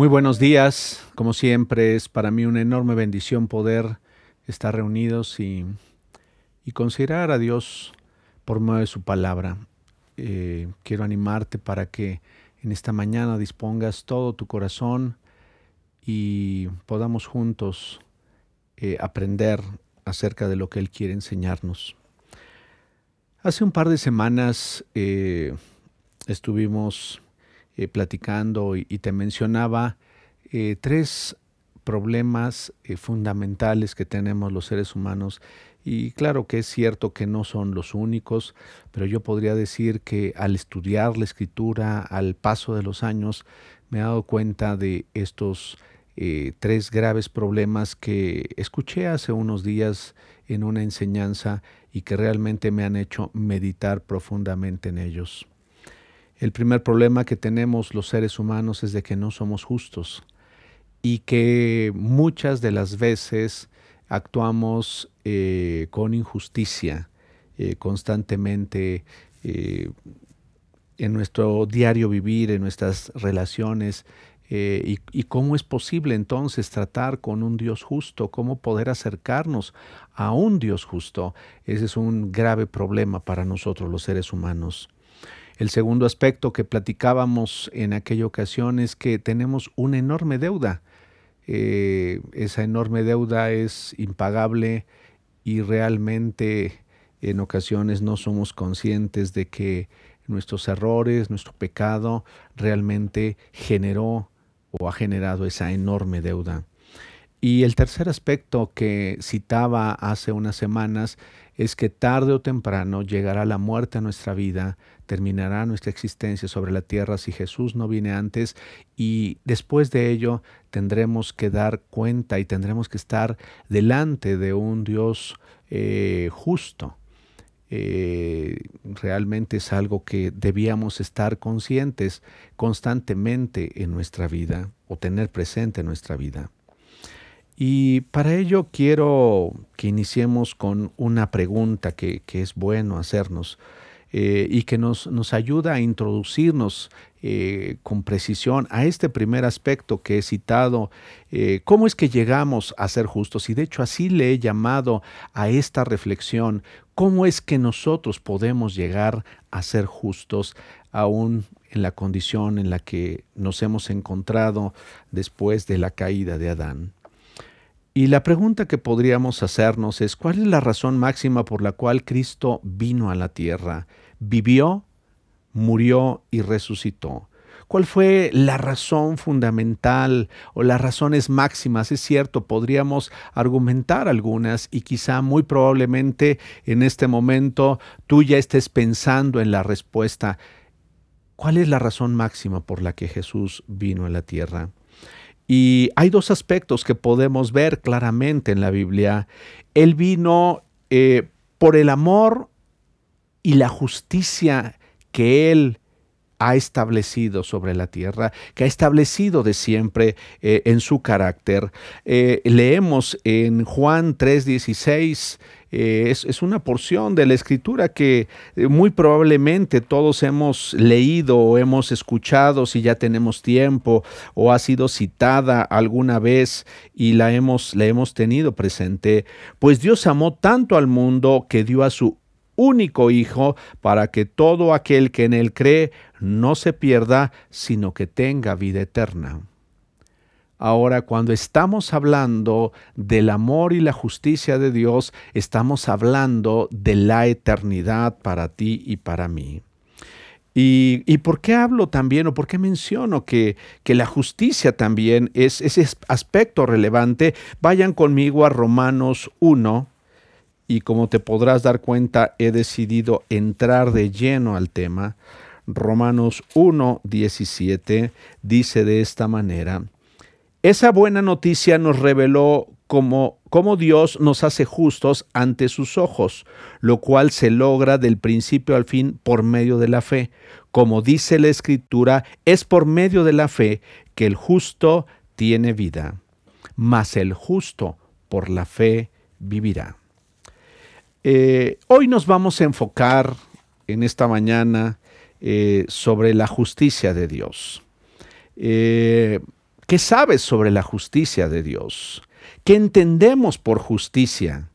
Muy buenos días, como siempre es para mí una enorme bendición poder estar reunidos y, considerar a Dios por medio de su palabra. Eh, quiero animarte para que en esta mañana dispongas todo tu corazón y podamos juntos eh, aprender acerca de lo que Él quiere enseñarnos. Hace un par de semanas eh, estuvimos eh, platicando y, te mencionaba eh, tres problemas eh, fundamentales que tenemos los seres humanos. Y claro que es cierto que no son los únicos, pero yo podría decir que al estudiar la escritura, al paso de los años, me he dado cuenta de estos tres graves problemas que escuché hace unos días en una enseñanza y que realmente me han hecho meditar profundamente en ellos. El primer problema que tenemos los seres humanos es de que no somos justos y que muchas de las veces actuamos eh, con injusticia eh, constantemente eh, en nuestro diario vivir, en nuestras relaciones. y, y, cómo es posible entonces tratar con un Dios justo, cómo poder acercarnos a un Dios justo. Ese es un grave problema para nosotros los seres humanos. El segundo aspecto que platicábamos en aquella ocasión es que tenemos una enorme deuda. Eh, esa enorme deuda es impagable y realmente en ocasiones no somos conscientes de que nuestros errores, nuestro pecado realmente generó o ha generado esa enorme deuda. Y el tercer aspecto que citaba hace unas semanas es que tarde o temprano llegará la muerte a nuestra vida, terminará nuestra existencia sobre la tierra si Jesús no viene antes y después de ello tendremos que dar cuenta y tendremos que estar delante de un Dios eh, justo. Eh, realmente es algo que debíamos estar conscientes constantemente en nuestra vida o tener presente en nuestra vida. Y para ello quiero que iniciemos con una pregunta que, es bueno hacernos eh, y que nos, nos, ayuda a introducirnos eh, con precisión a este primer aspecto que he citado, eh, cómo es que llegamos a ser justos. Y de hecho así le he llamado a esta reflexión, cómo es que nosotros podemos llegar a ser justos aún en la condición en la que nos hemos encontrado después de la caída de Adán. Y la pregunta que podríamos hacernos es, ¿cuál es la razón máxima por la cual Cristo vino a la tierra? Vivió, murió y resucitó. ¿Cuál fue la razón fundamental o las razones máximas? Es cierto, podríamos argumentar algunas y quizá muy probablemente en este momento tú ya estés pensando en la respuesta. ¿Cuál es la razón máxima por la que Jesús vino a la tierra? Y hay dos aspectos que podemos ver claramente en la Biblia. Él vino eh, por el amor y la justicia que Él ha establecido sobre la tierra, que ha establecido de siempre eh, en su carácter. Eh, leemos en Juan 3:16, eh, es, una porción de la escritura que muy probablemente todos hemos leído o hemos escuchado si ya tenemos tiempo o ha sido citada alguna vez y la hemos, la hemos tenido presente. Pues Dios amó tanto al mundo que dio a su único Hijo, para que todo aquel que en Él cree no se pierda, sino que tenga vida eterna. Ahora, cuando estamos hablando del amor y la justicia de Dios, estamos hablando de la eternidad para ti y para mí. ¿Y, por qué hablo también o por qué menciono que, que la justicia también es ese aspecto relevante? Vayan conmigo a Romanos 1, y como te podrás dar cuenta, he decidido entrar de lleno al tema. Romanos 1, 17 dice de esta manera, esa buena noticia nos reveló cómo, Dios nos hace justos ante sus ojos, lo cual se logra del principio al fin por medio de la fe. Como dice la Escritura, es por medio de la fe que el justo tiene vida, mas el justo por la fe vivirá. Eh, hoy nos vamos a enfocar en esta mañana eh, sobre la justicia de Dios. Eh, ¿Qué sabes sobre la justicia de Dios? ¿Qué entendemos por justicia?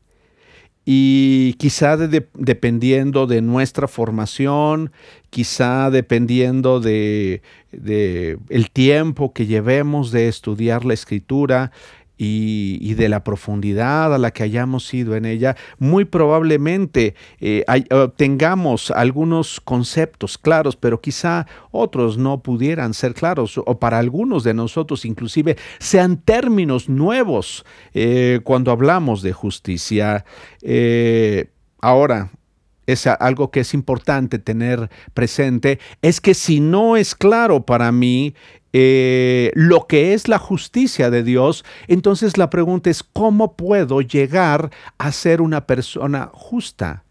Y quizá dependiendo de nuestra formación, quizá dependiendo de, de, el tiempo que llevemos de estudiar la escritura, y, de la profundidad a la que hayamos ido en ella, muy probablemente eh, tengamos algunos conceptos claros, pero quizá otros no pudieran ser claros, o para algunos de nosotros inclusive sean términos nuevos eh, cuando hablamos de justicia. Eh, ahora, es algo que es importante tener presente, es que si no es claro para mí eh, lo que es la justicia de Dios, entonces la pregunta es, ¿cómo puedo llegar a ser una persona justa?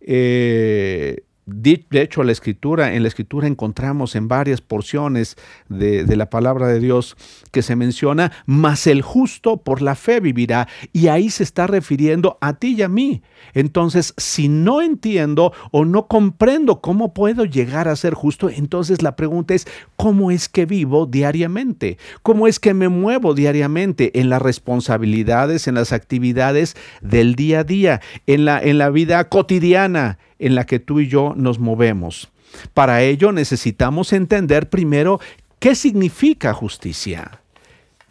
Eh, de hecho, la escritura, en la escritura encontramos en varias porciones de, la palabra de Dios que se menciona, mas el justo por la fe vivirá. Y ahí se está refiriendo a ti y a mí. Entonces, si no entiendo o no comprendo cómo puedo llegar a ser justo, entonces la pregunta es, ¿cómo es que vivo diariamente? ¿Cómo es que me muevo diariamente en las responsabilidades, en las actividades del día a día, en la vida cotidiana? En la que tú y yo nos movemos. Para ello necesitamos entender primero qué significa justicia.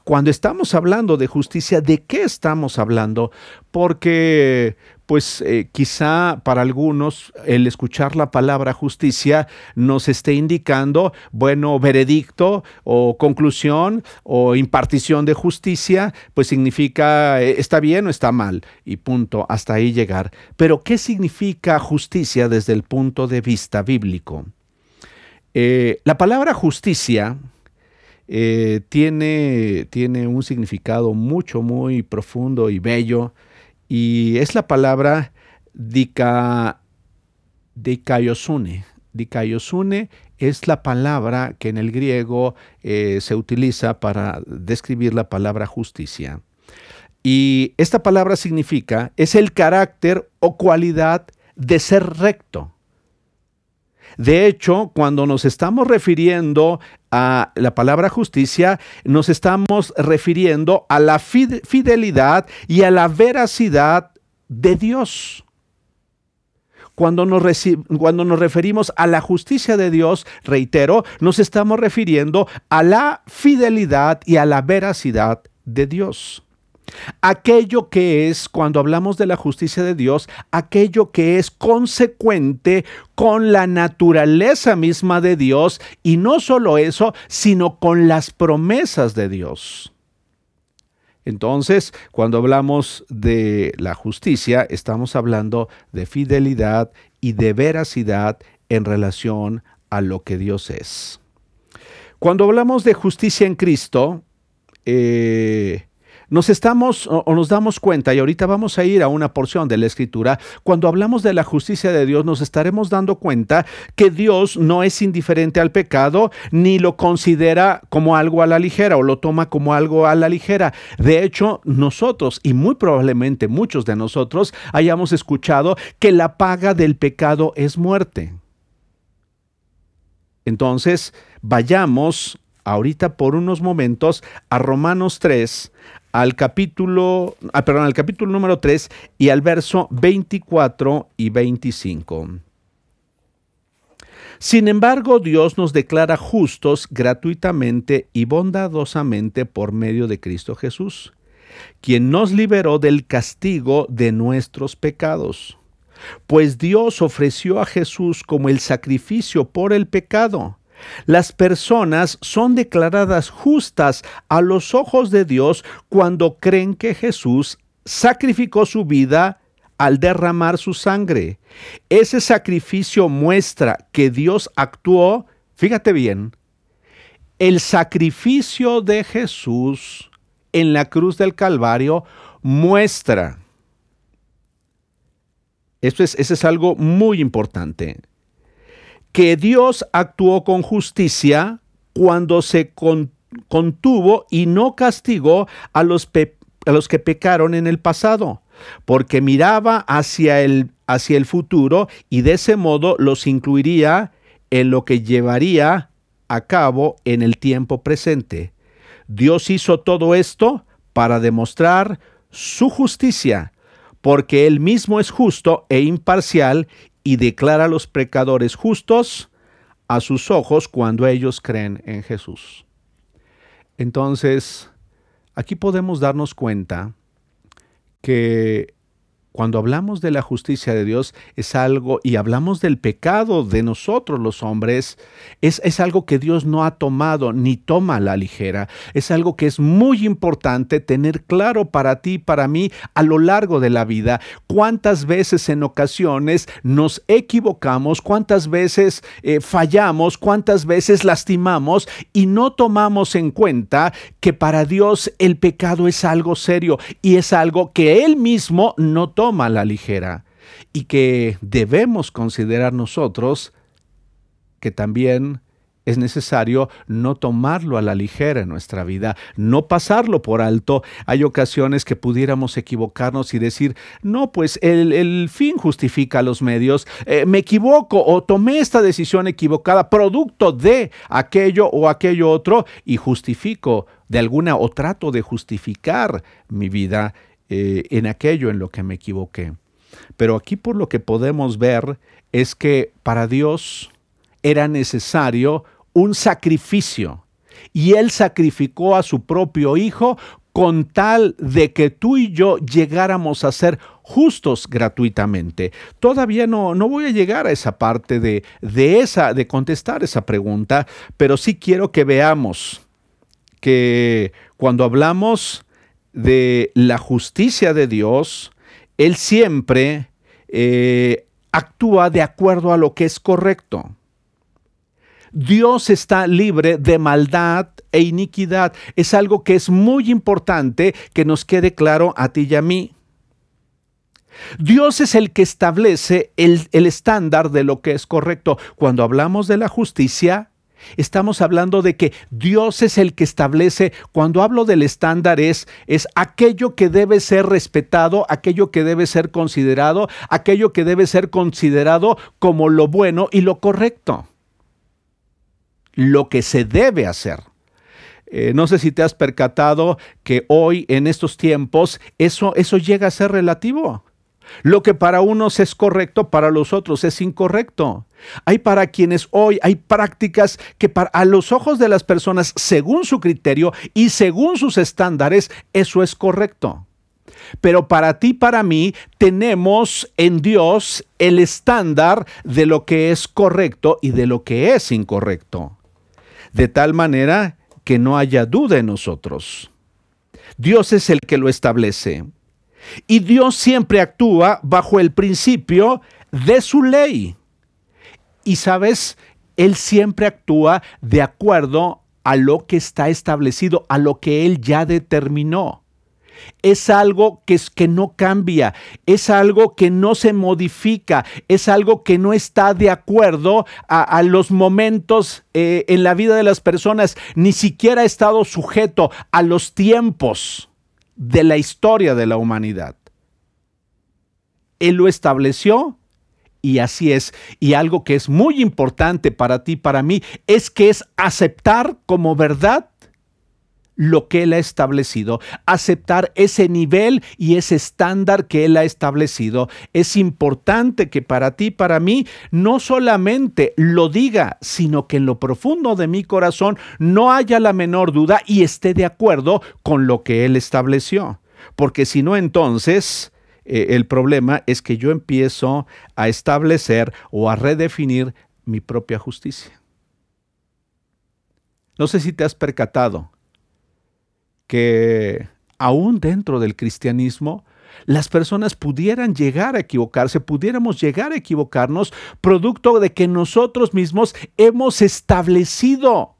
Cuando estamos hablando de justicia, ¿de qué estamos hablando? Porque pues eh, quizá para algunos el escuchar la palabra justicia nos esté indicando, bueno, veredicto o conclusión o impartición de justicia, pues significa eh, está bien o está mal y punto, hasta ahí llegar. Pero ¿qué significa justicia desde el punto de vista bíblico? Eh, la palabra justicia tiene, tiene un significado mucho, muy profundo y bello y es la palabra dica, dikaiosune. Dikaiosune es la palabra que en el griego eh, se utiliza para describir la palabra justicia. Y esta palabra significa, es el carácter o cualidad de ser recto. De hecho, cuando nos estamos refiriendo a la palabra justicia, nos estamos refiriendo a la fidelidad y a la veracidad de Dios. Cuando nos, cuando nos, referimos a la justicia de Dios, reitero, nos estamos refiriendo a la fidelidad y a la veracidad de Dios. Aquello que es, cuando hablamos de la justicia de Dios, aquello que es consecuente con la naturaleza misma de Dios y no solo eso, sino con las promesas de Dios. Entonces, cuando hablamos de la justicia, estamos hablando de fidelidad y de veracidad en relación a lo que Dios es. Cuando hablamos de justicia en Cristo, eh, nos estamos o, nos damos cuenta, y ahorita vamos a ir a una porción de la escritura, cuando hablamos de la justicia de Dios, nos estaremos dando cuenta que Dios no es indiferente al pecado, ni lo considera como algo a la ligera o lo toma como algo a la ligera. De hecho, nosotros, y muy probablemente muchos de nosotros, hayamos escuchado que la paga del pecado es muerte. Entonces, vayamos ahorita por unos momentos a Romanos 3, al capítulo, ah, perdón, al capítulo número 3 y al verso 24 y 25. Sin embargo, Dios nos declara justos gratuitamente y bondadosamente por medio de Cristo Jesús, quien nos liberó del castigo de nuestros pecados. Pues Dios ofreció a Jesús como el sacrificio por el pecado las personas son declaradas justas a los ojos de Dios cuando creen que Jesús sacrificó su vida al derramar su sangre. Ese sacrificio muestra que Dios actuó, fíjate bien, el sacrificio de Jesús en la cruz del Calvario muestra. Esto es, eso es algo muy importante que Dios actuó con justicia cuando se contuvo y no castigó a los, a los que pecaron en el pasado, porque miraba hacia el, hacia el futuro y de ese modo los incluiría en lo que llevaría a cabo en el tiempo presente. Dios hizo todo esto para demostrar su justicia, porque Él mismo es justo e imparcial y declara a los pecadores justos a sus ojos cuando ellos creen en Jesús. Entonces, aquí podemos darnos cuenta que cuando hablamos de la justicia de Dios es algo, y hablamos del pecado de nosotros los hombres, es, es, algo que Dios no ha tomado ni toma a la ligera. Es algo que es muy importante tener claro para ti, para mí, a lo largo de la vida. Cuántas veces en ocasiones nos equivocamos, cuántas veces eh, fallamos, cuántas veces lastimamos y no tomamos en cuenta que para Dios el pecado es algo serio y es algo que Él mismo no toma a la ligera y que debemos considerar nosotros que también es necesario no tomarlo a la ligera en nuestra vida, no pasarlo por alto. Hay ocasiones que pudiéramos equivocarnos y decir, no, pues el, fin justifica los medios, eh, me equivoco o tomé esta decisión equivocada producto de aquello o aquello otro y justifico de alguna o trato de justificar mi vida eh, en aquello en lo que me equivoqué. Pero aquí por lo que podemos ver es que para Dios era necesario un sacrificio y Él sacrificó a su propio Hijo con tal de que tú y yo llegáramos a ser justos gratuitamente. Todavía no, no voy a llegar a esa parte de, de, esa, de contestar esa pregunta, pero sí quiero que veamos que cuando hablamos de la justicia de Dios, Él siempre eh, actúa de acuerdo a lo que es correcto. Dios está libre de maldad e iniquidad. Es algo que es muy importante que nos quede claro a ti y a mí. Dios es el que establece el, el estándar de lo que es correcto. Cuando hablamos de la justicia, Estamos hablando de que Dios es el que establece, cuando hablo del estándar es, aquello que debe ser respetado, aquello que debe ser considerado, aquello que debe ser considerado como lo bueno y lo correcto. Lo que se debe hacer. Eh, no sé si te has percatado que hoy, en estos tiempos, eso, eso llega a ser relativo. Lo que para unos es correcto, para los otros es incorrecto. Hay para quienes hoy hay prácticas que para, a los ojos de las personas, según su criterio y según sus estándares, eso es correcto. Pero para ti, para mí, tenemos en Dios el estándar de lo que es correcto y de lo que es incorrecto. De tal manera que no haya duda en nosotros. Dios es el que lo establece. Y Dios siempre actúa bajo el principio de su ley. Y sabes, Él siempre actúa de acuerdo a lo que está establecido, a lo que Él ya determinó. Es algo que, es, que no cambia, es algo que no se modifica, es algo que no está de acuerdo a, los momentos eh, en la vida de las personas, ni siquiera ha estado sujeto a los tiempos de la historia de la humanidad. Él lo estableció y así es. Y algo que es muy importante para ti, para mí, es que es aceptar como verdad lo que Él ha establecido, aceptar ese nivel y ese estándar que Él ha establecido. Es importante que para ti, para mí, no solamente lo diga, sino que en lo profundo de mi corazón no haya la menor duda y esté de acuerdo con lo que Él estableció. Porque si no, entonces eh, el problema es que yo empiezo a establecer o a redefinir mi propia justicia. No sé si te has percatado que aún dentro del cristianismo, las personas pudieran llegar a equivocarse, pudiéramos llegar a equivocarnos, producto de que nosotros mismos hemos establecido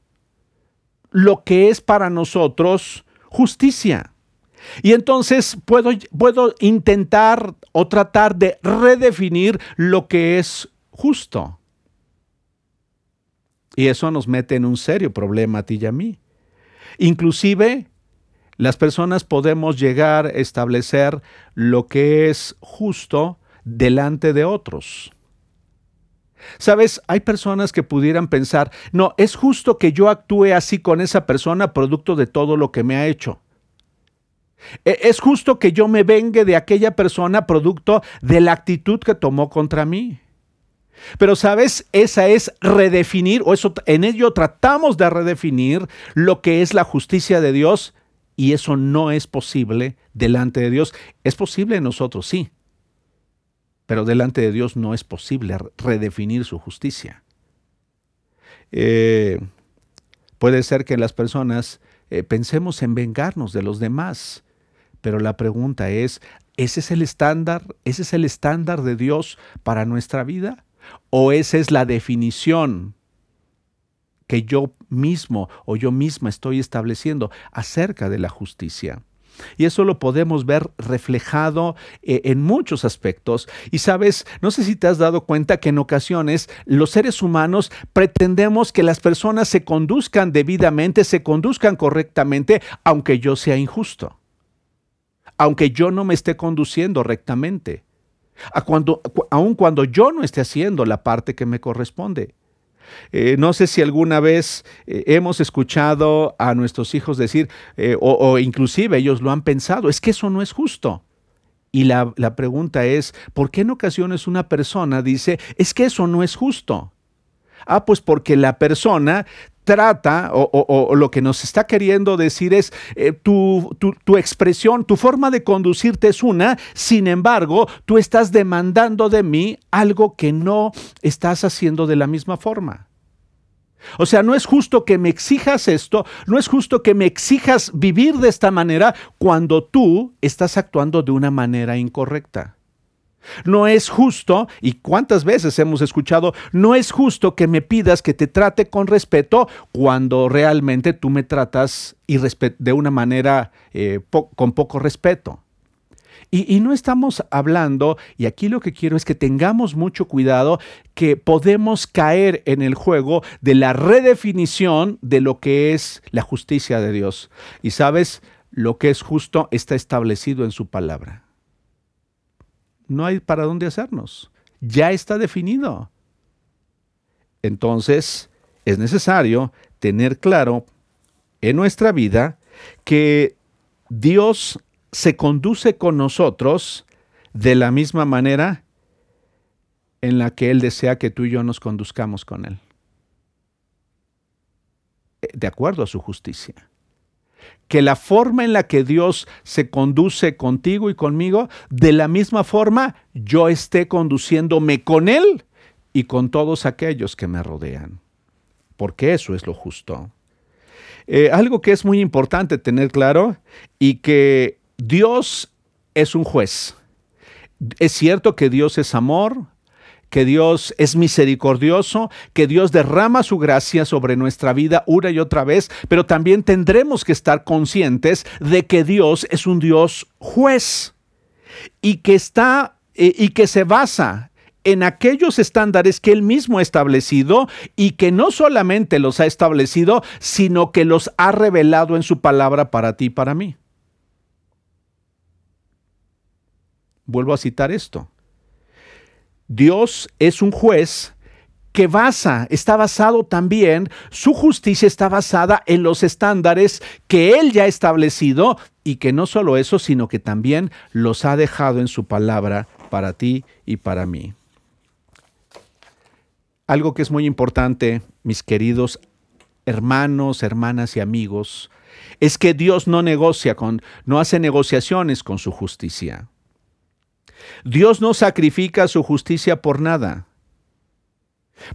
lo que es para nosotros justicia. Y entonces puedo, puedo intentar o tratar de redefinir lo que es justo. Y eso nos mete en un serio problema a ti y a mí. Inclusive las personas podemos llegar a establecer lo que es justo delante de otros. Sabes, hay personas que pudieran pensar, no, es justo que yo actúe así con esa persona producto de todo lo que me ha hecho. E, es justo que yo me vengue de aquella persona producto de la actitud que tomó contra mí. Pero sabes, esa es redefinir, o eso en ello tratamos de redefinir lo que es la justicia de Dios, y eso no es posible delante de Dios. Es posible en nosotros, sí, pero delante de Dios no es posible redefinir su justicia. Eh, puede ser que las personas eh, pensemos en vengarnos de los demás, pero la pregunta es, ¿ese es el estándar? ¿Ese es el estándar de Dios para nuestra vida? ¿O esa es la definición que yo mismo o yo misma estoy estableciendo acerca de la justicia? Y eso lo podemos ver reflejado eh, en muchos aspectos. Y sabes, no sé si te has dado cuenta que en ocasiones los seres humanos pretendemos que las personas se conduzcan debidamente, se conduzcan correctamente, aunque yo sea injusto aunque yo no me esté conduciendo rectamente, cuando, aun cuando yo no esté haciendo la parte que me corresponde. Eh, no sé si alguna vez eh, hemos escuchado a nuestros hijos decir, eh, o, inclusive ellos lo han pensado, es que eso no es justo. Y la, la pregunta es, ¿por qué en ocasiones una persona dice, es que eso no es justo? Ah, pues porque la persona trata o, lo que nos está queriendo decir es eh, tu, tu, expresión, tu forma de conducirte es una, sin embargo, tú estás demandando de mí algo que no estás haciendo de la misma forma. O sea, no es justo que me exijas esto, no es justo que me exijas vivir de esta manera cuando tú estás actuando de una manera incorrecta. No es justo, y cuántas veces hemos escuchado, no es justo que me pidas que te trate con respeto cuando realmente tú me tratas de una manera eh, con poco respeto. Y, y, no estamos hablando, y aquí lo que quiero es que tengamos mucho cuidado, que podemos caer en el juego de la redefinición de lo que es la justicia de Dios. Y sabes, lo que es justo está establecido en su palabra no hay para dónde hacernos. Ya está definido. Entonces, es necesario tener claro en nuestra vida que Dios se conduce con nosotros de la misma manera en la que Él desea que tú y yo nos conduzcamos con Él. De acuerdo a su justicia que la forma en la que Dios se conduce contigo y conmigo, de la misma forma yo esté conduciéndome con Él y con todos aquellos que me rodean. Porque eso es lo justo. Eh, algo que es muy importante tener claro y que Dios es un juez. Es cierto que Dios es amor, que Dios es misericordioso, que Dios derrama su gracia sobre nuestra vida una y otra vez, pero también tendremos que estar conscientes de que Dios es un Dios juez y que está eh, y que se basa en aquellos estándares que él mismo ha establecido y que no solamente los ha establecido, sino que los ha revelado en su palabra para ti y para mí. Vuelvo a citar esto. Dios es un juez que basa, está basado también, su justicia está basada en los estándares que Él ya ha establecido y que no solo eso, sino que también los ha dejado en su palabra para ti y para mí. Algo que es muy importante, mis queridos hermanos, hermanas y amigos, es que Dios no negocia con, no hace negociaciones con su justicia. Dios no sacrifica su justicia por nada.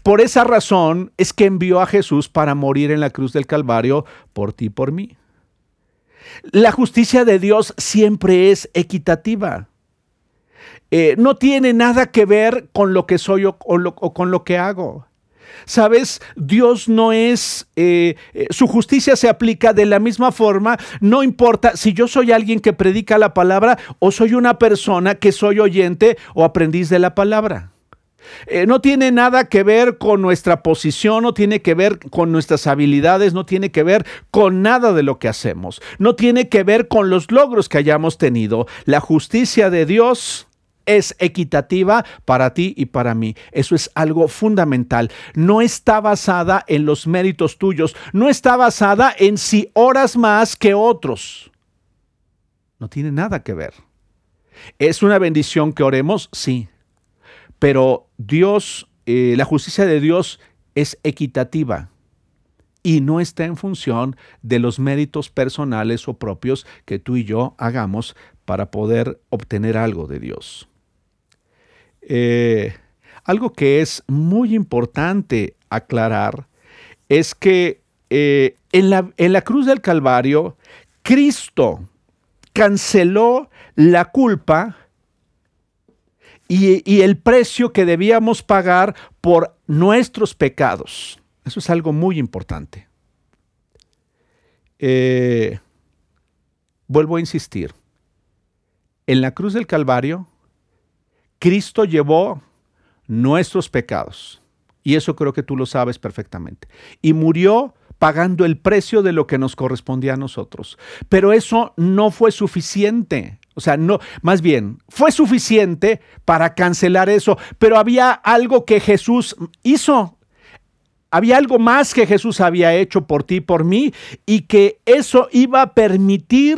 Por esa razón es que envió a Jesús para morir en la cruz del Calvario por ti y por mí. La justicia de Dios siempre es equitativa. Eh, no tiene nada que ver con lo que soy o con lo que hago. Sabes, Dios no es, eh, eh, su justicia se aplica de la misma forma, no importa si yo soy alguien que predica la palabra o soy una persona que soy oyente o aprendiz de la palabra. Eh, no tiene nada que ver con nuestra posición, no tiene que ver con nuestras habilidades, no tiene que ver con nada de lo que hacemos, no tiene que ver con los logros que hayamos tenido. La justicia de Dios es equitativa para ti y para mí. Eso es algo fundamental. No está basada en los méritos tuyos, no está basada en si oras más que otros. No tiene nada que ver. ¿Es una bendición que oremos? Sí. Pero Dios, eh, la justicia de Dios es equitativa y no está en función de los méritos personales o propios que tú y yo hagamos para poder obtener algo de Dios. Eh, algo que es muy importante aclarar es que eh, en, la, en la cruz del Calvario, Cristo canceló la culpa y, el precio que debíamos pagar por nuestros pecados. Eso es algo muy importante. Eh, vuelvo a insistir. En la cruz del Calvario, Cristo llevó nuestros pecados. Y eso creo que tú lo sabes perfectamente. Y murió pagando el precio de lo que nos correspondía a nosotros. Pero eso no fue suficiente. O sea, no, más bien, fue suficiente para cancelar eso, pero había algo que Jesús hizo. Había algo más que Jesús había hecho por ti, por mí, y que eso iba a permitir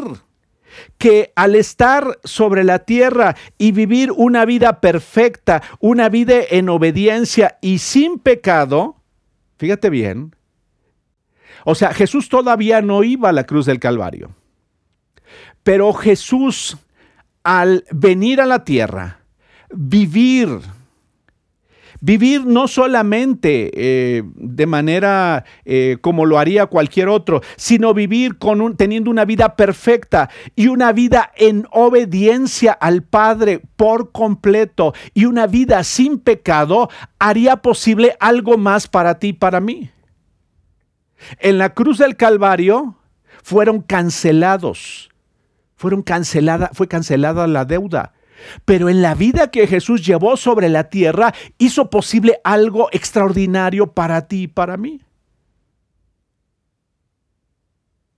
que al estar sobre la tierra y vivir una vida perfecta, una vida en obediencia y sin pecado, fíjate bien, o sea, Jesús todavía no iba a la cruz del Calvario, pero Jesús al venir a la tierra, vivir, vivir no solamente eh, de manera eh, como lo haría cualquier otro, sino vivir con teniendo una vida perfecta y una vida en obediencia al Padre por completo y una vida sin pecado, haría posible algo más para ti y para mí. En la cruz del Calvario fueron cancelados fueron cancelada, fue cancelada la deuda. Pero en la vida que Jesús llevó sobre la tierra hizo posible algo extraordinario para ti y para mí.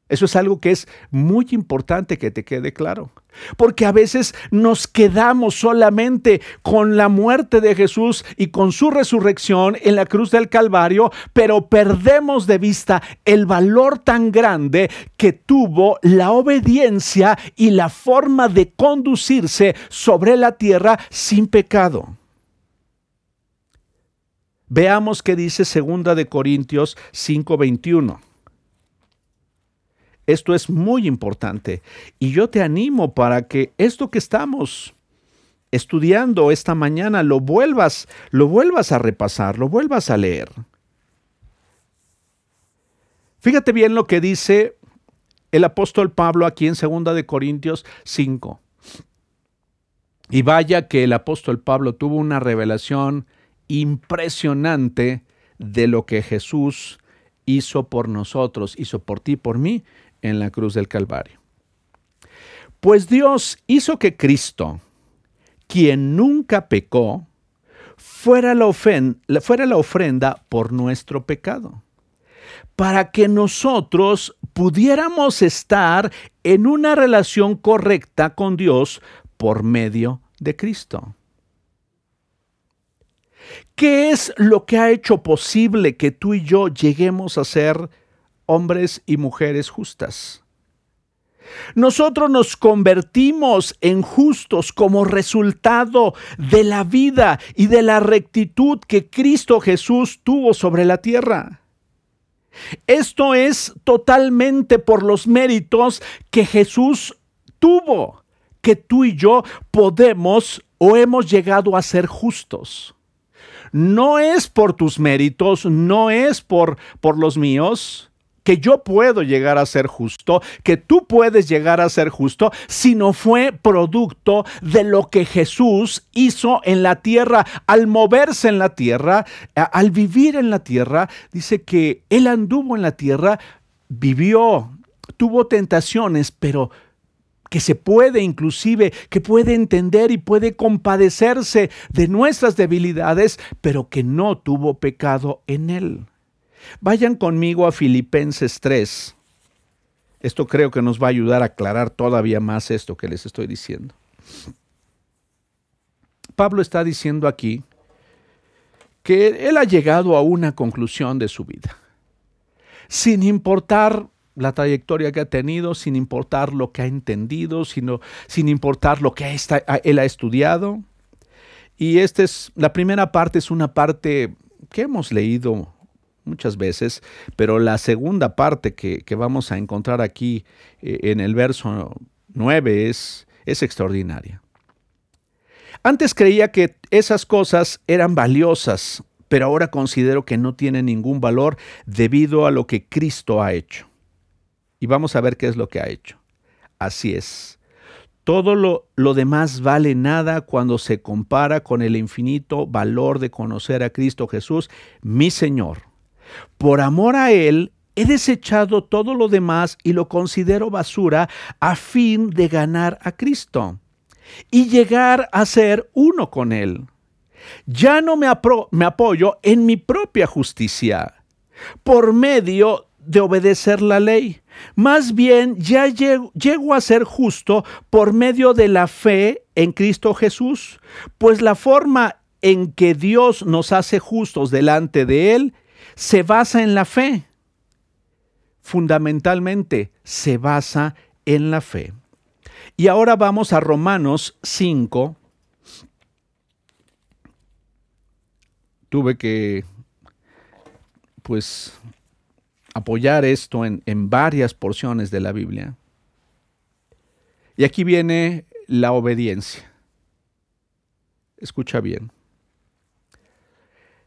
Eso es algo que es muy importante que te quede claro. Porque a veces nos quedamos solamente con la muerte de Jesús y con su resurrección en la cruz del Calvario, pero perdemos de vista el valor tan grande que tuvo la obediencia y la forma de conducirse sobre la tierra sin pecado. Veamos qué dice segunda de Corintios 5:21. Esto es muy importante y yo te animo para que esto que estamos estudiando esta mañana lo vuelvas, lo vuelvas a repasar, lo vuelvas a leer. Fíjate bien lo que dice el apóstol Pablo aquí en 2 de Corintios 5. Y vaya que el apóstol Pablo tuvo una revelación impresionante de lo que Jesús hizo por nosotros, hizo por ti, por mí, en la cruz del Calvario. Pues Dios hizo que Cristo, quien nunca pecó, fuera la, fuera la ofrenda por nuestro pecado, para que nosotros pudiéramos estar en una relación correcta con Dios por medio de Cristo. ¿Qué es lo que ha hecho posible que tú y yo lleguemos a ser hombres y mujeres justas. Nosotros nos convertimos en justos como resultado de la vida y de la rectitud que Cristo Jesús tuvo sobre la tierra. Esto es totalmente por los méritos que Jesús tuvo, que tú y yo podemos o hemos llegado a ser justos. No es por tus méritos, no es por, por los míos, que yo puedo llegar a ser justo, que tú puedes llegar a ser justo, sino fue producto de lo que Jesús hizo en la tierra, al moverse en la tierra, al vivir en la tierra, dice que Él anduvo en la tierra, vivió, tuvo tentaciones, pero que se puede inclusive, que puede entender y puede compadecerse de nuestras debilidades, pero que no tuvo pecado en él. Vayan conmigo a Filipenses 3. Esto creo que nos va a ayudar a aclarar todavía más esto que les estoy diciendo. Pablo está diciendo aquí que él ha llegado a una conclusión de su vida, sin importar la trayectoria que ha tenido, sin importar lo que ha entendido, sino, sin importar lo que él ha estudiado. Y esta es, la primera parte es una parte que hemos leído muchas veces, pero la segunda parte que, vamos a encontrar aquí eh, en el verso 9 es, es extraordinaria. Antes creía que esas cosas eran valiosas, pero ahora considero que no tienen ningún valor debido a lo que Cristo ha hecho. Y vamos a ver qué es lo que ha hecho. Así es. Todo lo, lo, demás vale nada cuando se compara con el infinito valor de conocer a Cristo Jesús, mi Señor. Por amor a Él, he desechado todo lo demás y lo considero basura a fin de ganar a Cristo y llegar a ser uno con Él. Ya no me, apoyo en mi propia justicia por medio de obedecer la ley. Más bien ya llego, a ser justo por medio de la fe en Cristo Jesús, pues la forma en que Dios nos hace justos delante de Él se basa en la fe. Fundamentalmente se basa en la fe. Y ahora vamos a Romanos 5. Tuve que, pues, apoyar esto en, en varias porciones de la Biblia. Y aquí viene la obediencia. Escucha bien.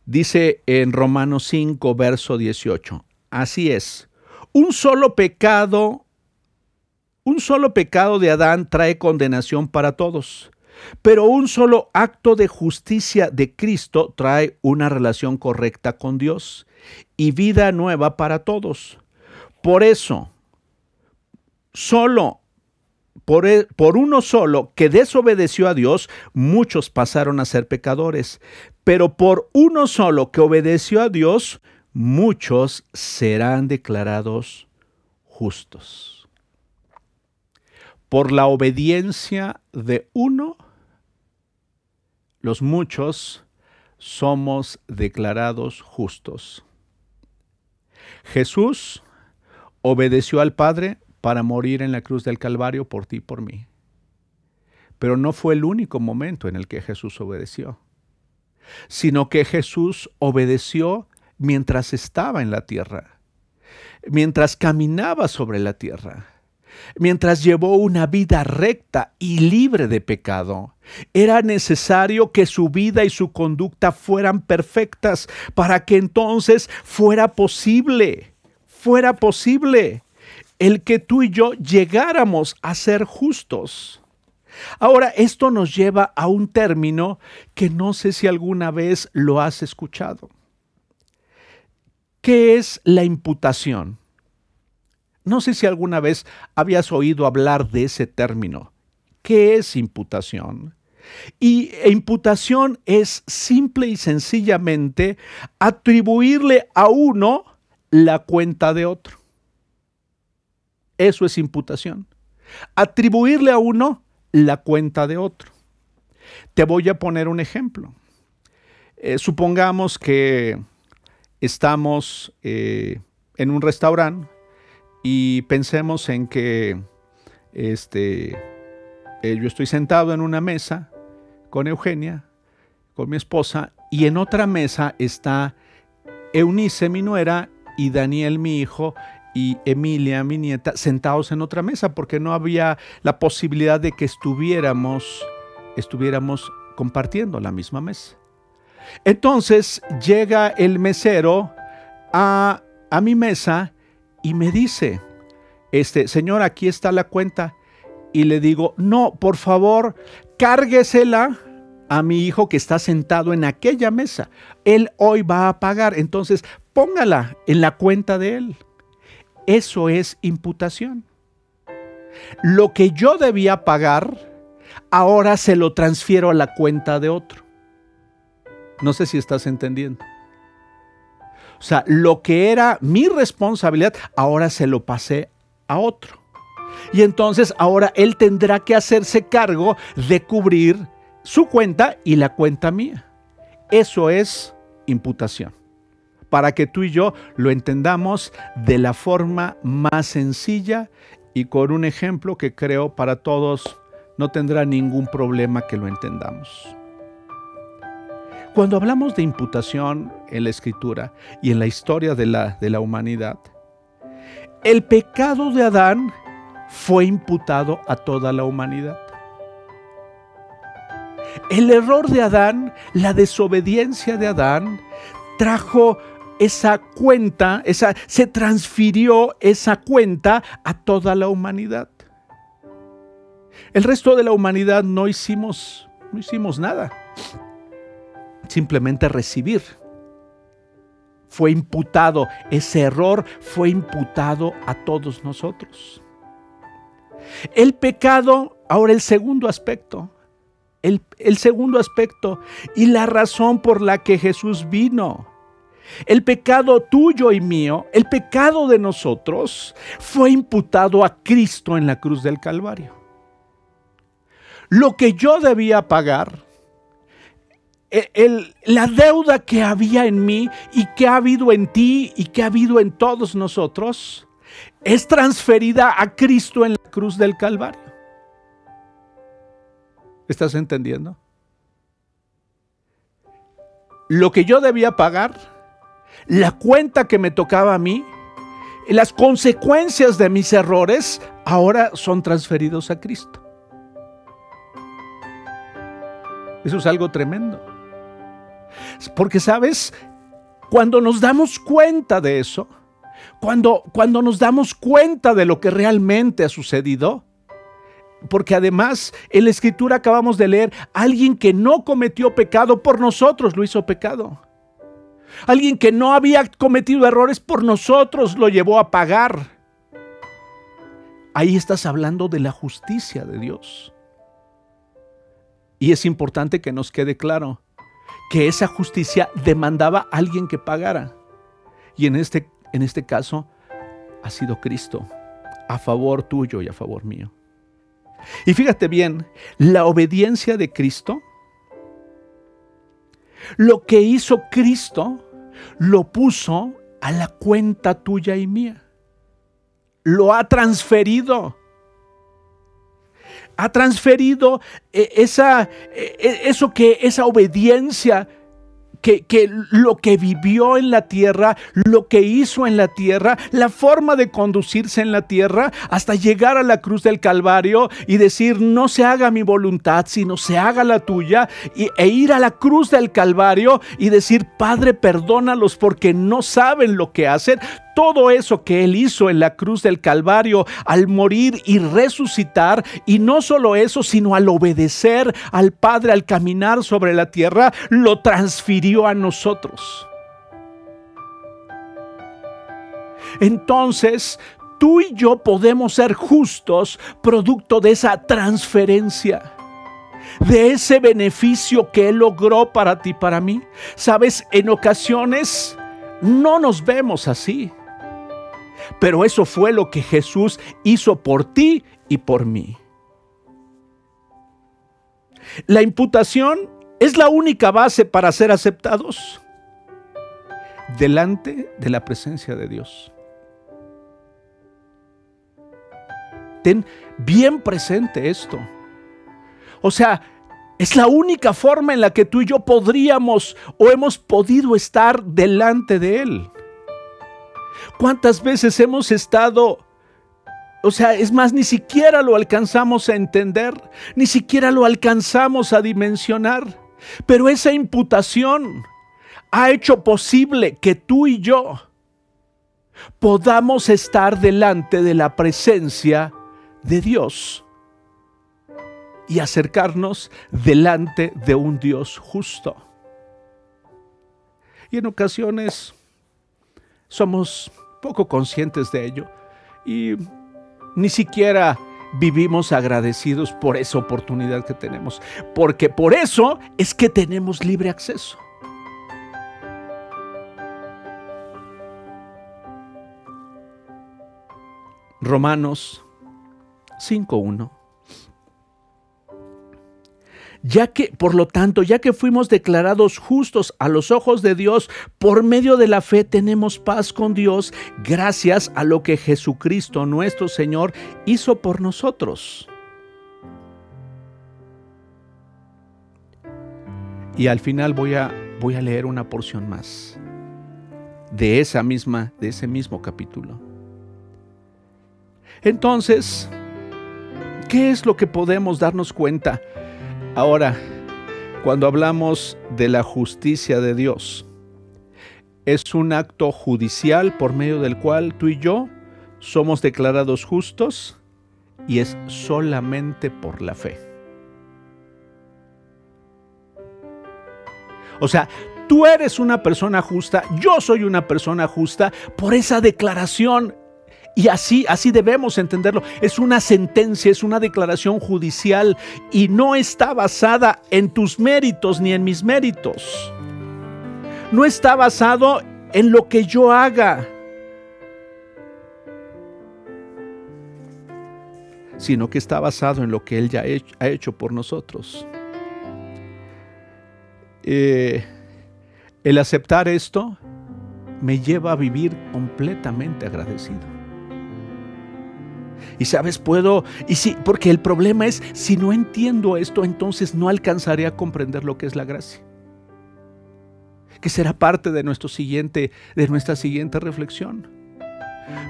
Dice en Romanos 5, verso 18, así es, un solo pecado, un solo pecado de Adán trae condenación para todos, pero un solo acto de justicia de Cristo trae una relación correcta con Dios y vida nueva para todos. Por eso, solo por, e, por, uno solo que desobedeció a Dios, muchos pasaron a ser pecadores. Pero por uno solo que obedeció a Dios, muchos serán declarados justos. Por la obediencia de uno, los muchos somos declarados justos. Jesús obedeció al Padre para morir en la cruz del Calvario por ti y por mí. Pero no fue el único momento en el que Jesús obedeció sino que Jesús obedeció mientras estaba en la tierra, mientras caminaba sobre la tierra, mientras llevó una vida recta y libre de pecado. Era necesario que su vida y su conducta fueran perfectas para que entonces fuera posible, fuera posible el que tú y yo llegáramos a ser justos. Ahora, esto nos lleva a un término que no sé si alguna vez lo has escuchado. ¿Qué es la imputación? No sé si alguna vez habías oído hablar de ese término. ¿Qué es imputación? Y imputación es simple y sencillamente atribuirle a uno la cuenta de otro. Eso es imputación. Atribuirle a uno la cuenta de otro. Te voy a poner un ejemplo. Eh, supongamos que estamos eh, en un restaurante y pensemos en que este, eh, yo estoy sentado en una mesa con Eugenia, con mi esposa, y en otra mesa está Eunice, mi nuera, y Daniel, mi hijo, y Emilia, mi nieta, sentados en otra mesa porque no había la posibilidad de que estuviéramos, estuviéramos compartiendo la misma mesa. Entonces llega el mesero a, a mi mesa y me dice, este, señor, aquí está la cuenta. Y le digo, no, por favor, cárguesela a mi hijo que está sentado en aquella mesa. Él hoy va a pagar, entonces póngala en la cuenta de él. Eso es imputación. Lo que yo debía pagar, ahora se lo transfiero a la cuenta de otro. No sé si estás entendiendo. O sea, lo que era mi responsabilidad, ahora se lo pasé a otro. Y entonces ahora él tendrá que hacerse cargo de cubrir su cuenta y la cuenta mía. Eso es imputación. Para que tú y yo lo entendamos de la forma más sencilla y con un ejemplo que creo para todos no tendrá ningún problema que lo entendamos. Cuando hablamos de imputación en la escritura y en la historia de la, de la humanidad, el pecado de Adán fue imputado a toda la humanidad. El error de Adán, la desobediencia de Adán, trajo esa cuenta, esa, se transfirió esa cuenta a toda la humanidad. El resto de la humanidad no hicimos, no hicimos nada. Simplemente recibir. Fue imputado, ese error fue imputado a todos nosotros. El pecado, ahora el segundo aspecto, el, el, segundo aspecto y la razón por la que Jesús vino. El pecado tuyo y mío, el pecado de nosotros, fue imputado a Cristo en la cruz del Calvario. Lo que yo debía pagar, el, la deuda que había en mí y que ha habido en ti y que ha habido en todos nosotros, es transferida a Cristo en la cruz del Calvario. ¿Estás entendiendo? Lo que yo debía pagar, la cuenta que me tocaba a mí, las consecuencias de mis errores, ahora son transferidos a Cristo. Eso es algo tremendo. Porque, ¿sabes? Cuando nos damos cuenta de eso, cuando, cuando nos damos cuenta de lo que realmente ha sucedido, porque además en la escritura acabamos de leer, alguien que no cometió pecado por nosotros lo hizo pecado. Alguien que no había cometido errores por nosotros lo llevó a pagar. Ahí estás hablando de la justicia de Dios. Y es importante que nos quede claro que esa justicia demandaba a alguien que pagara. Y en este, en este caso ha sido Cristo, a favor tuyo y a favor mío. Y fíjate bien, la obediencia de Cristo, lo que hizo Cristo, lo puso a la cuenta tuya y mía. Lo ha transferido ha transferido eh, esa, eh, eh, eso que, esa obediencia que, que, lo que vivió en la tierra, lo que hizo en la tierra, la forma de conducirse en la tierra, hasta llegar a la cruz del Calvario y decir, no se haga mi voluntad, sino se haga la tuya, y, e ir a la cruz del Calvario y decir, Padre, perdónalos porque no saben lo que hacen todo eso que Él hizo en la cruz del Calvario al morir y resucitar, y no solo eso, sino al obedecer al Padre, al caminar sobre la tierra, lo transfirió a nosotros. Entonces, tú y yo podemos ser justos producto de esa transferencia de ese beneficio que Él logró para ti, para mí. Sabes, en ocasiones no nos vemos así. Pero eso fue lo que Jesús hizo por ti y por mí. La imputación es la única base para ser aceptados delante de la presencia de Dios. Ten bien presente esto. O sea, es la única forma en la que tú y yo podríamos o hemos podido estar delante de Él. ¿Cuántas veces hemos estado... O sea, es más, ni siquiera lo alcanzamos a entender, ni siquiera lo alcanzamos a dimensionar. Pero esa imputación ha hecho posible que tú y yo podamos estar delante de la presencia de Dios y acercarnos delante de un Dios justo. Y en ocasiones somos poco conscientes de ello y ni siquiera vivimos agradecidos por esa oportunidad que tenemos, porque por eso es que tenemos libre acceso. Romanos 5.1. ya que, por lo tanto, ya que fuimos declarados justos a los ojos de Dios, por medio de la fe tenemos paz con Dios, gracias a lo que Jesucristo nuestro Señor hizo por nosotros. Y al final voy a, voy a leer una porción más de esa misma, de ese mismo capítulo. Entonces, ¿qué es lo que podemos darnos cuenta ahora cuando hablamos de la justicia de Dios? Es un acto judicial por medio del cual tú y yo somos declarados justos y es solamente por la fe. O sea, tú eres una persona justa, yo soy una persona justa por esa declaración. Y así, así debemos entenderlo. Es una sentencia, es una declaración judicial y no está basada en tus méritos ni en mis méritos. No está basado en lo que yo haga, sino que está basado en lo que Él ya ha hecho por nosotros. Eh, el aceptar esto me lleva a vivir completamente agradecido. Y sabes, puedo, y sí, porque el problema es, si no entiendo esto, entonces no alcanzaré a comprender lo que es la gracia. Que será parte de nuestro siguiente, de nuestra siguiente reflexión.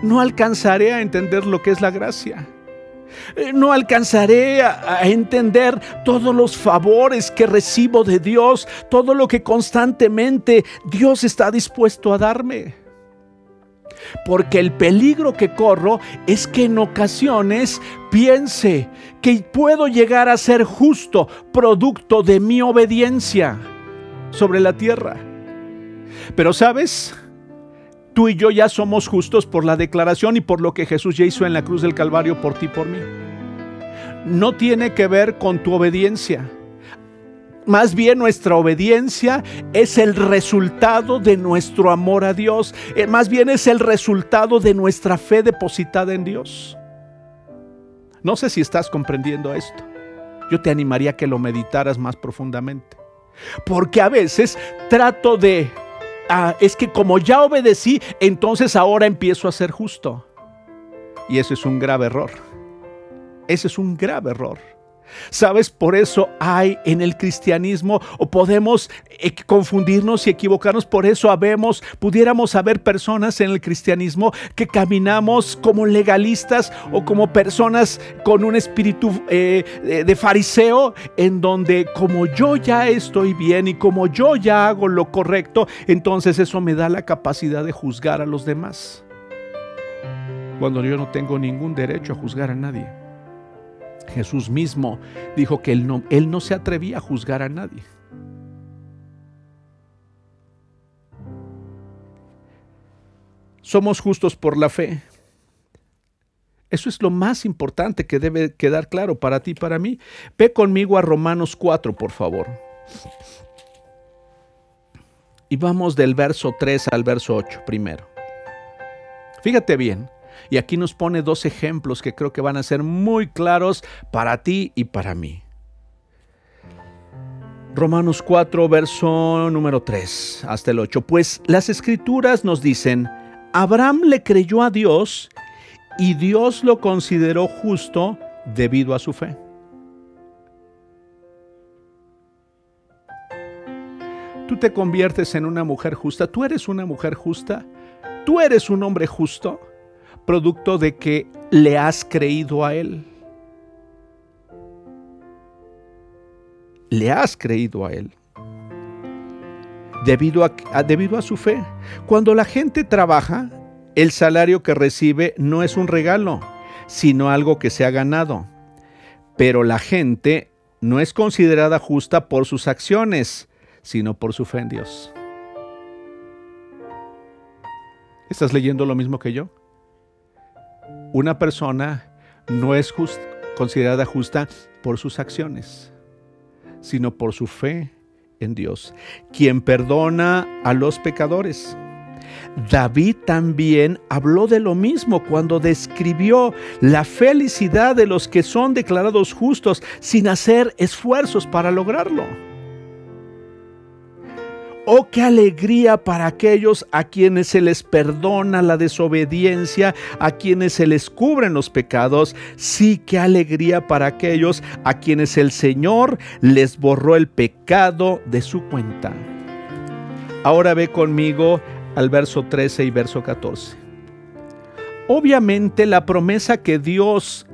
No alcanzaré a entender lo que es la gracia. Eh, no alcanzaré a, entender todos los favores que recibo de Dios, todo lo que constantemente Dios está dispuesto a darme. Porque el peligro que corro es que en ocasiones piense que puedo llegar a ser justo producto de mi obediencia sobre la tierra. Pero sabes, Tú y yo ya somos justos por la declaración y por lo que Jesús ya hizo en la cruz del Calvario por ti y por mí. No tiene que ver con tu obediencia. Más bien nuestra obediencia es el resultado de nuestro amor a Dios. Eh, más bien es el resultado de nuestra fe depositada en Dios. No sé si estás comprendiendo esto. Yo te animaría a que lo meditaras más profundamente. Porque a veces trato de Ah, es que como ya obedecí, entonces ahora empiezo a ser justo. Y eso es un grave error. Ese es un grave error. ¿Sabes? Por eso hay en el cristianismo, o podemos eh, confundirnos y equivocarnos, por eso habemos, pudiéramos haber personas en el cristianismo que caminamos como legalistas o como personas con un espíritu eh, de fariseo, en donde como yo ya estoy bien y como yo ya hago lo correcto, entonces eso me da la capacidad de juzgar a los demás. Cuando yo no tengo ningún derecho a juzgar a nadie. Jesús mismo dijo que él no, él no se atrevía a juzgar a nadie. Somos justos por la fe. Eso es lo más importante que debe quedar claro para ti y para mí. Ve conmigo a Romanos 4, por favor. Y vamos del verso 3 al verso 8 primero. Fíjate bien, y aquí nos pone dos ejemplos que creo que van a ser muy claros para ti y para mí. Romanos 4, verso número 3 hasta el 8. Pues las escrituras nos dicen, Abraham le creyó a Dios y Dios lo consideró justo debido a su fe. Tú te conviertes en una mujer justa, tú eres una mujer justa, tú eres un hombre justo producto de que le has creído a Él. Le has creído a Él. Debido a, debido a su fe. Cuando la gente trabaja, el salario que recibe no es un regalo, sino algo que se ha ganado. Pero la gente no es considerada justa por sus acciones, sino por su fe en Dios. ¿Estás leyendo lo mismo que yo? Una persona no es considerada justa por sus acciones, sino por su fe en Dios, quien perdona a los pecadores. David también habló de lo mismo cuando describió la felicidad de los que son declarados justos sin hacer esfuerzos para lograrlo. Oh, qué alegría para aquellos a quienes se les perdona la desobediencia, a quienes se les cubren los pecados. Sí, qué alegría para aquellos a quienes el Señor les borró el pecado de su cuenta. Ahora ve conmigo al verso 13 y verso 14. Obviamente la promesa que Dios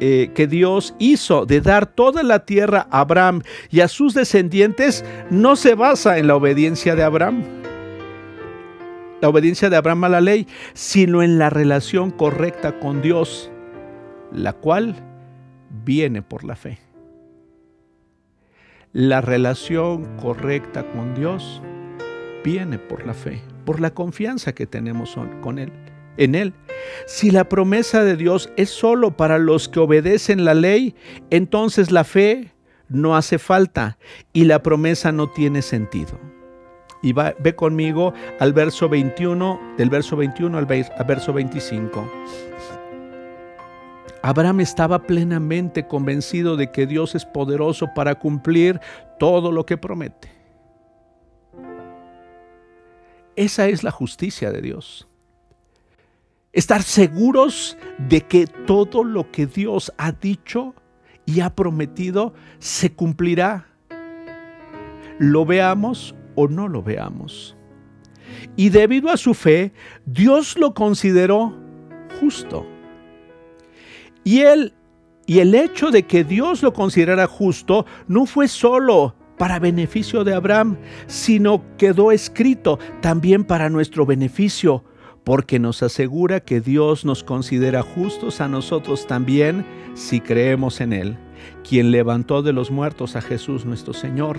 eh, que Dios hizo de dar toda la tierra a Abraham y a sus descendientes no se basa en la obediencia de Abraham, la obediencia de Abraham a la ley, sino en la relación correcta con Dios, la cual viene por la fe. La relación correcta con Dios viene por la fe, por la confianza que tenemos con Él en Él. Si la promesa de Dios es solo para los que obedecen la ley, entonces la fe no hace falta y la promesa no tiene sentido. Y ve conmigo al verso 21, del verso 21 al verso 25. Abraham estaba plenamente convencido de que Dios es poderoso para cumplir todo lo que promete. Esa es la justicia de Dios. Estar seguros de que todo lo que Dios ha dicho y ha prometido se cumplirá. Lo veamos o no lo veamos. Y debido a su fe, Dios lo consideró justo. Y él y el hecho de que Dios lo considerara justo no fue solo para beneficio de Abraham, sino quedó escrito también para nuestro beneficio, porque nos asegura que Dios nos considera justos a nosotros también si creemos en Él, quien levantó de los muertos a Jesús nuestro Señor.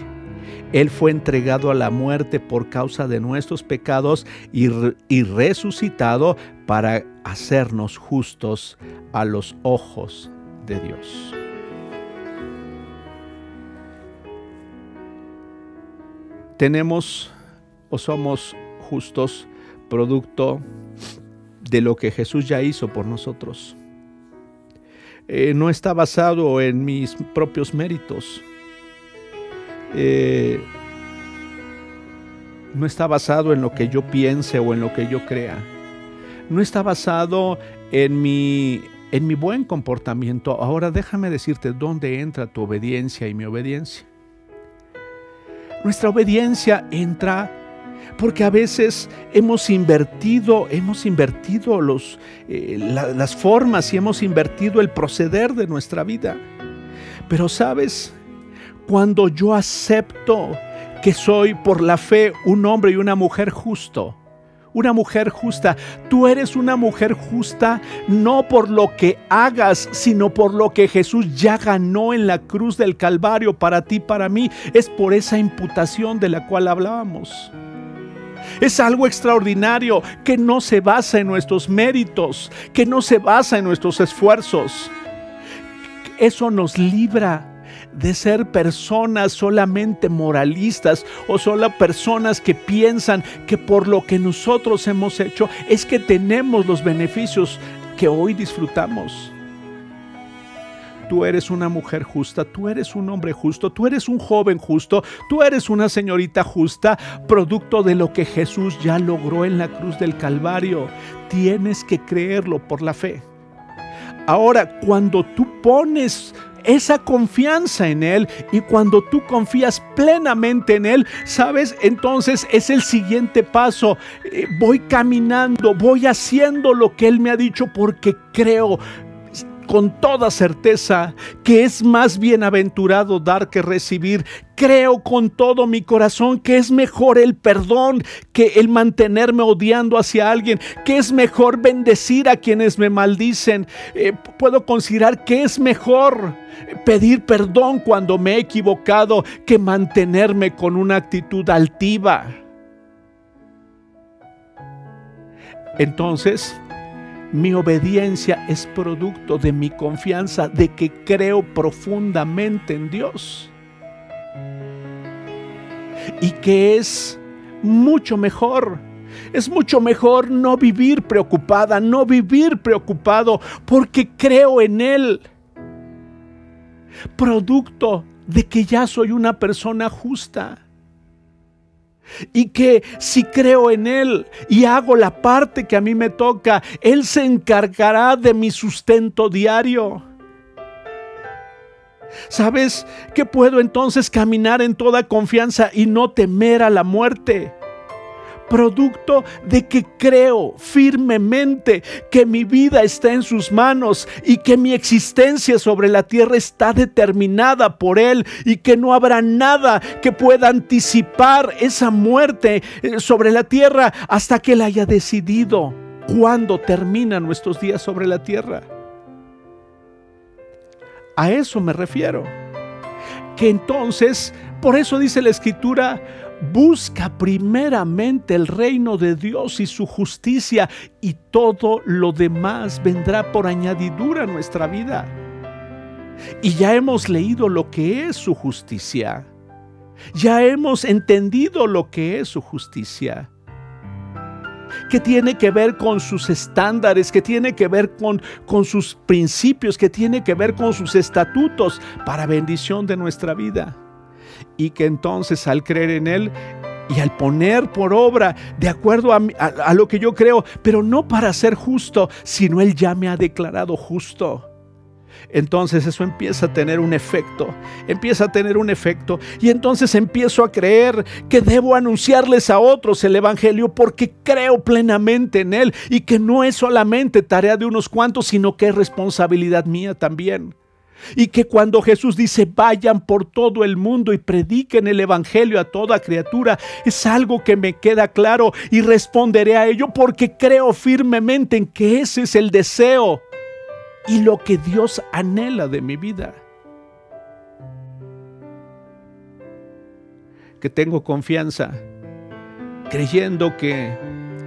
Él fue entregado a la muerte por causa de nuestros pecados y, resucitado para hacernos justos a los ojos de Dios. Tenemos o somos justos producto de lo que Jesús ya hizo por nosotros. Eh, no está basado en mis propios méritos. Eh, no está basado en lo que yo piense o en lo que yo crea. No está basado en mi, en mi buen comportamiento. Ahora déjame decirte dónde entra tu obediencia y mi obediencia. Nuestra obediencia entra porque a veces hemos invertido, hemos invertido los, eh, las formas y hemos invertido el proceder de nuestra vida. Pero sabes, cuando yo acepto que soy por la fe un hombre y una mujer justo, una mujer justa. Tú eres una mujer justa no por lo que hagas, sino por lo que Jesús ya ganó en la cruz del Calvario para ti, para mí. Es por esa imputación de la cual hablábamos. Es algo extraordinario que no se basa en nuestros méritos, que no se basa en nuestros esfuerzos. Eso nos libra de ser personas solamente moralistas o solo personas que piensan que por lo que nosotros hemos hecho es que tenemos los beneficios que hoy disfrutamos tú eres una mujer justa, tú eres un hombre justo, tú eres un joven justo, tú eres una señorita justa, producto de lo que Jesús ya logró en la cruz del Calvario. Tienes que creerlo por la fe. Ahora, cuando tú pones esa confianza en Él y cuando tú confías plenamente en Él, sabes, entonces es el siguiente paso. Eh, voy caminando, voy haciendo lo que Él me ha dicho porque creo con toda certeza que es más bienaventurado dar que recibir. Creo con todo mi corazón que es mejor el perdón que el mantenerme odiando hacia alguien, que es mejor bendecir a quienes me maldicen. Eh, puedo considerar que es mejor pedir perdón cuando me he equivocado que mantenerme con una actitud altiva. Entonces, mi obediencia es producto de mi confianza, de que creo profundamente en Dios. Y que es mucho mejor Es mucho mejor no vivir preocupada, no vivir preocupado, porque creo en Él. Producto de que ya soy una persona justa. Y que si creo en Él y hago la parte que a mí me toca, Él se encargará de mi sustento diario. ¿Sabes que puedo entonces caminar en toda confianza y no temer a la muerte? Producto de que creo firmemente que mi vida está en sus manos y que mi existencia sobre la tierra está determinada por Él y que no habrá nada que pueda anticipar esa muerte eh, sobre la tierra hasta que Él haya decidido cuándo terminan nuestros días sobre la tierra. A eso me refiero. Que entonces, por eso dice la escritura, busca primeramente el reino de Dios y su justicia y todo lo demás vendrá por añadidura a nuestra vida. Y ya hemos leído lo que es su justicia. Ya hemos entendido lo que es su justicia que tiene que ver con sus estándares, que tiene que ver con, con sus principios, que tiene que ver con sus estatutos para bendición de nuestra vida. Y que entonces al creer en Él y al poner por obra de acuerdo a, lo que yo creo, pero no para ser justo, sino Él ya me ha declarado justo entonces eso empieza a tener un efecto, empieza a tener un efecto y entonces empiezo a creer que debo anunciarles a otros el Evangelio porque creo plenamente en él y que no es solamente tarea de unos cuantos, sino que es responsabilidad mía también. Y que cuando Jesús dice vayan por todo el mundo y prediquen el Evangelio a toda criatura, es algo que me queda claro y responderé a ello porque creo firmemente en que ese es el deseo y lo que Dios anhela de mi vida. Que tengo confianza, creyendo que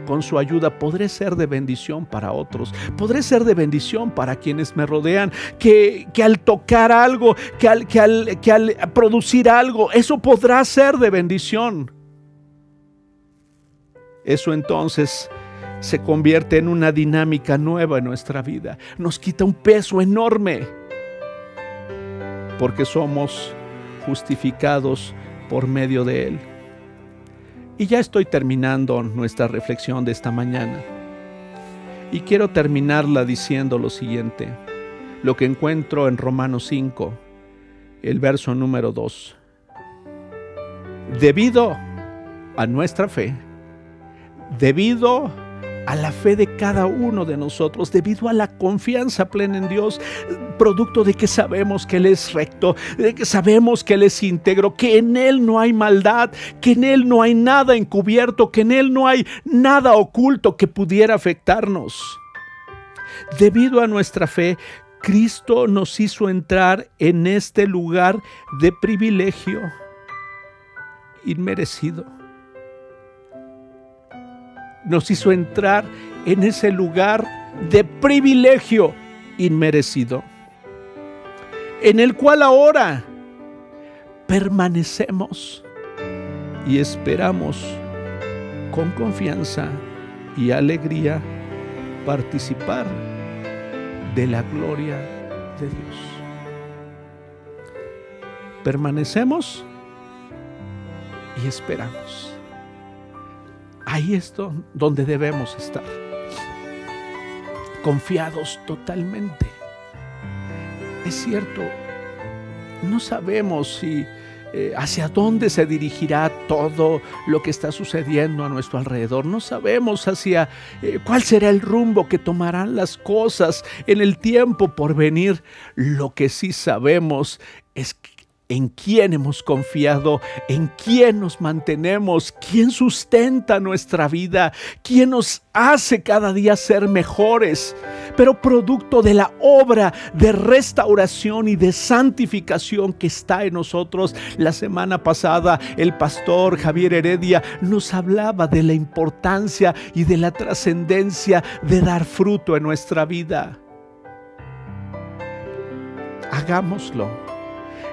con su ayuda podré ser de bendición para otros, podré ser de bendición para quienes me rodean, que, al tocar algo, que al, que, al, que al producir algo, eso podrá ser de bendición. Eso entonces se convierte en una dinámica nueva en nuestra vida. Nos quita un peso enorme porque somos justificados por medio de Él. Y ya estoy terminando nuestra reflexión de esta mañana. Y quiero terminarla diciendo lo siguiente, lo que encuentro en Romanos 5, el verso número 2. Debido a nuestra fe, debido a la fe de cada uno de nosotros debido a la confianza plena en Dios, producto de que sabemos que Él es recto, de que sabemos que Él es íntegro, que en Él no hay maldad, que en Él no hay nada encubierto, que en Él no hay nada oculto que pudiera afectarnos. Debido a nuestra fe, Cristo nos hizo entrar en este lugar de privilegio inmerecido nos hizo entrar en ese lugar de privilegio inmerecido, en el cual ahora permanecemos y esperamos con confianza y alegría participar de la gloria de Dios. Permanecemos y esperamos. Ahí es donde debemos estar. Confiados totalmente. Es cierto, no sabemos si eh, hacia dónde se dirigirá todo lo que está sucediendo a nuestro alrededor. No sabemos hacia eh, cuál será el rumbo que tomarán las cosas en el tiempo por venir. Lo que sí sabemos es que en quién hemos confiado, en quién nos mantenemos, quién sustenta nuestra vida, quién nos hace cada día ser mejores, pero producto de la obra de restauración y de santificación que está en nosotros. La semana pasada el pastor Javier Heredia nos hablaba de la importancia y de la trascendencia de dar fruto en nuestra vida. Hagámoslo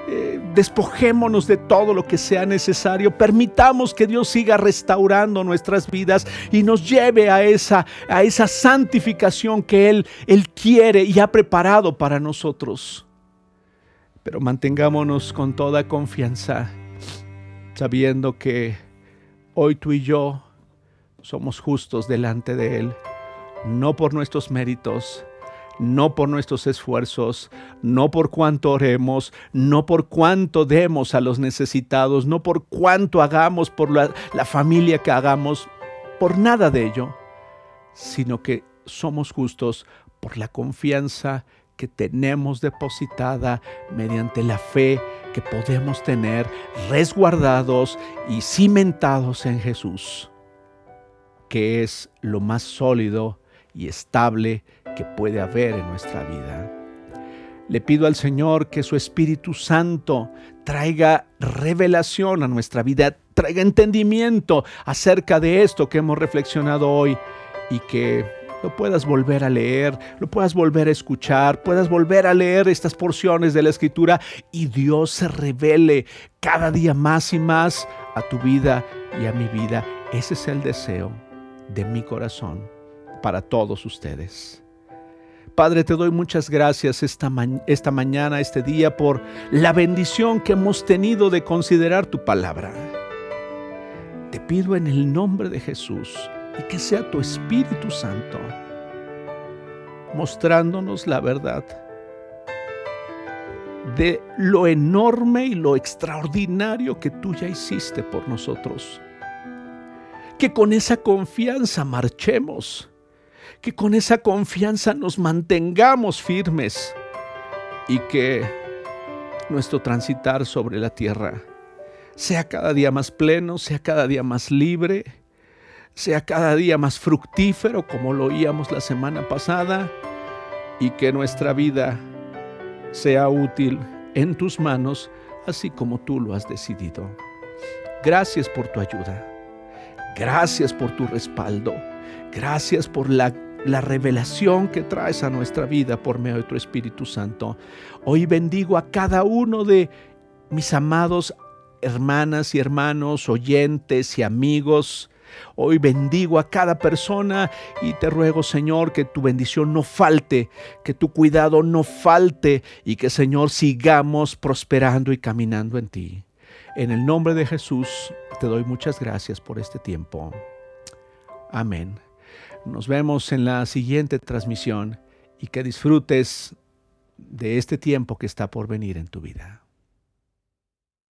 eh, despojémonos de todo lo que sea necesario, permitamos que Dios siga restaurando nuestras vidas y nos lleve a esa, a esa santificación que Él, Él quiere y ha preparado para nosotros. Pero mantengámonos con toda confianza, sabiendo que hoy tú y yo somos justos delante de Él, no por nuestros méritos, no por nuestros esfuerzos, no por cuánto oremos, no por cuánto demos a los necesitados, no por cuánto hagamos por la, la, familia que hagamos, por nada de ello, sino que somos justos por la confianza que tenemos depositada mediante la fe que podemos tener resguardados y cimentados en Jesús, que es lo más sólido y estable que puede haber en nuestra vida. Le pido al Señor que su Espíritu Santo traiga revelación a nuestra vida, traiga entendimiento acerca de esto que hemos reflexionado hoy y que lo puedas volver a leer, lo puedas volver a escuchar, puedas volver a leer estas porciones de la Escritura y Dios se revele cada día más y más a tu vida y a mi vida. Ese es el deseo de mi corazón para todos ustedes. Padre, te doy muchas gracias esta, esta mañana, este día, por la bendición que hemos tenido de considerar tu palabra. Te pido en el nombre de Jesús y que sea tu Espíritu Santo mostrándonos la verdad de lo enorme y lo extraordinario que tú ya hiciste por nosotros. Que con esa confianza marchemos que con esa confianza nos mantengamos firmes y que nuestro transitar sobre la tierra sea cada día más pleno, sea cada día más libre, sea cada día más fructífero, como lo oíamos la semana pasada, y que nuestra vida sea útil en tus manos, así como tú lo has decidido. Gracias por tu ayuda. Gracias por tu respaldo. Gracias por la la revelación que traes a nuestra vida por medio de tu Espíritu Santo. Hoy bendigo a cada uno de mis amados hermanas y hermanos, oyentes y amigos. Hoy bendigo a cada persona y te ruego, Señor, que tu bendición no falte, que tu cuidado no falte y que, Señor, sigamos prosperando y caminando en ti. En el nombre de Jesús te doy muchas gracias por este tiempo. Amén. Nos vemos en la siguiente transmisión y que disfrutes de este tiempo que está por venir en tu vida.